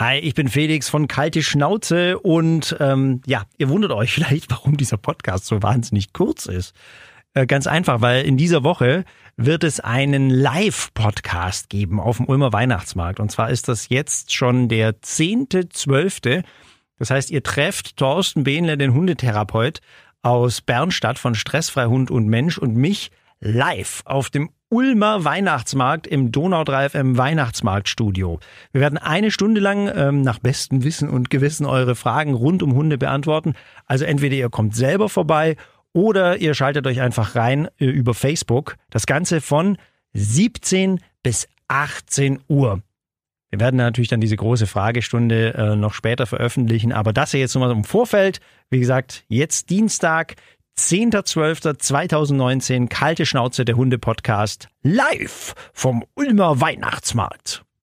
Hi, ich bin Felix von Kalte Schnauze und ähm, ja, ihr wundert euch vielleicht, warum dieser Podcast so wahnsinnig kurz ist. Äh, ganz einfach, weil in dieser Woche wird es einen Live-Podcast geben auf dem Ulmer Weihnachtsmarkt. Und zwar ist das jetzt schon der 10.12. Das heißt, ihr trefft Thorsten Behnle, den Hundetherapeut aus Bernstadt von Stressfrei Hund und Mensch und mich live auf dem Ulmer Weihnachtsmarkt im Donau 3 FM Weihnachtsmarktstudio. Wir werden eine Stunde lang ähm, nach bestem Wissen und Gewissen eure Fragen rund um Hunde beantworten. Also entweder ihr kommt selber vorbei oder ihr schaltet euch einfach rein äh, über Facebook. Das Ganze von 17 bis 18 Uhr. Wir werden natürlich dann diese große Fragestunde äh, noch später veröffentlichen, aber das hier jetzt nochmal im Vorfeld. Wie gesagt, jetzt Dienstag, 10.12.2019, kalte Schnauze, der Hunde-Podcast, live vom Ulmer Weihnachtsmarkt.